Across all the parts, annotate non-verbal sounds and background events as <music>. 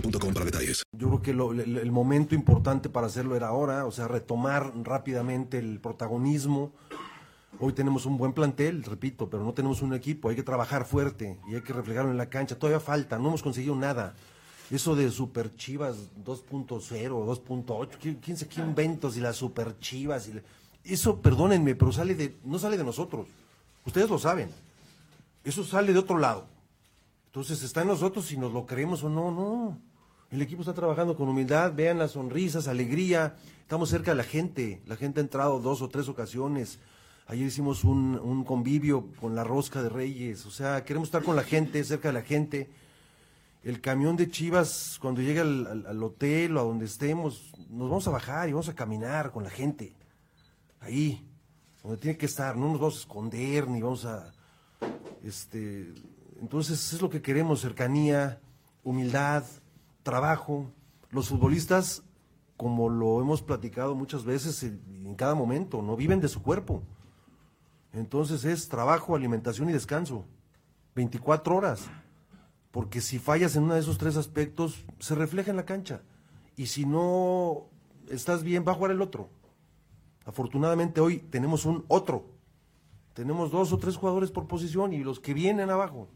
para detalles. Yo creo que lo- el, el momento importante para hacerlo era ahora, o sea, retomar rápidamente el protagonismo. Hoy tenemos un buen plantel, repito, pero no tenemos un equipo. Hay que trabajar fuerte y hay que reflejarlo en la cancha. Todavía falta, no hemos conseguido nada. Eso de Super Chivas 2.0, 2.8, ¿quién, se qué inventos y las Super Chivas? Eso, perdónenme, pero sale de, no sale de nosotros. Ustedes lo saben. Eso sale de otro lado. Entonces está en nosotros si nos lo creemos o no, no. El equipo está trabajando con humildad, vean las sonrisas, alegría. Estamos cerca de la gente. La gente ha entrado dos o tres ocasiones. Ayer hicimos un, convivio con la rosca de Reyes. O sea, queremos estar con la gente, cerca de la gente. El camión de Chivas, cuando llegue al, al- al hotel o a donde estemos, nos vamos a bajar y vamos a caminar con la gente. Ahí, donde tiene que estar. No nos vamos a esconder ni vamos a este, entonces es lo que queremos, cercanía, humildad, trabajo. Los futbolistas, como lo hemos platicado muchas veces en, cada momento, no viven de su cuerpo. Entonces es trabajo, alimentación y descanso. 24 horas. Porque si fallas en uno de esos tres aspectos, se refleja en la cancha. Y si no estás bien, va a jugar el otro. Afortunadamente hoy tenemos un otro. Tenemos dos o tres jugadores por posición y los que vienen abajo.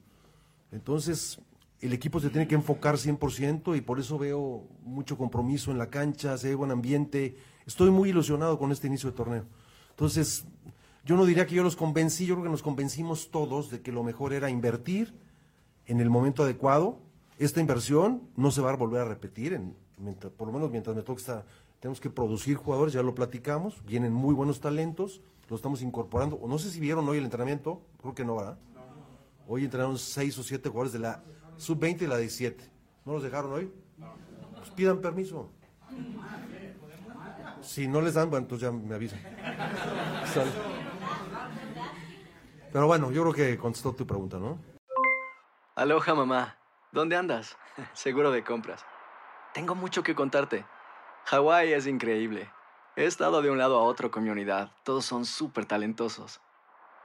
Entonces, el equipo se tiene que enfocar 100% y por eso veo mucho compromiso en la cancha, se ve buen ambiente. Estoy muy ilusionado con este inicio de torneo. Entonces, yo no diría que yo los convencí, yo creo que nos convencimos todos de que lo mejor era invertir en el momento adecuado. Esta inversión no se va a volver a repetir, en, mientras- por lo menos mientras me toque estar. Tenemos que producir jugadores, ya lo platicamos, vienen muy buenos talentos, lo estamos incorporando. O No sé si vieron hoy el entrenamiento, creo que no, ¿verdad? Hoy entrenaron seis o siete jugadores de la sub-20 y la 17. ¿No los dejaron hoy? Pues pidan permiso. Si no les dan, bueno, entonces ya me avisan. Pero bueno, yo creo que contestó tu pregunta, ¿no? Aloha mamá, ¿dónde andas? <laughs> Seguro de compras. Tengo mucho que contarte. Hawái es increíble. He estado de un lado a otro con mi unidad. Todos son súper talentosos.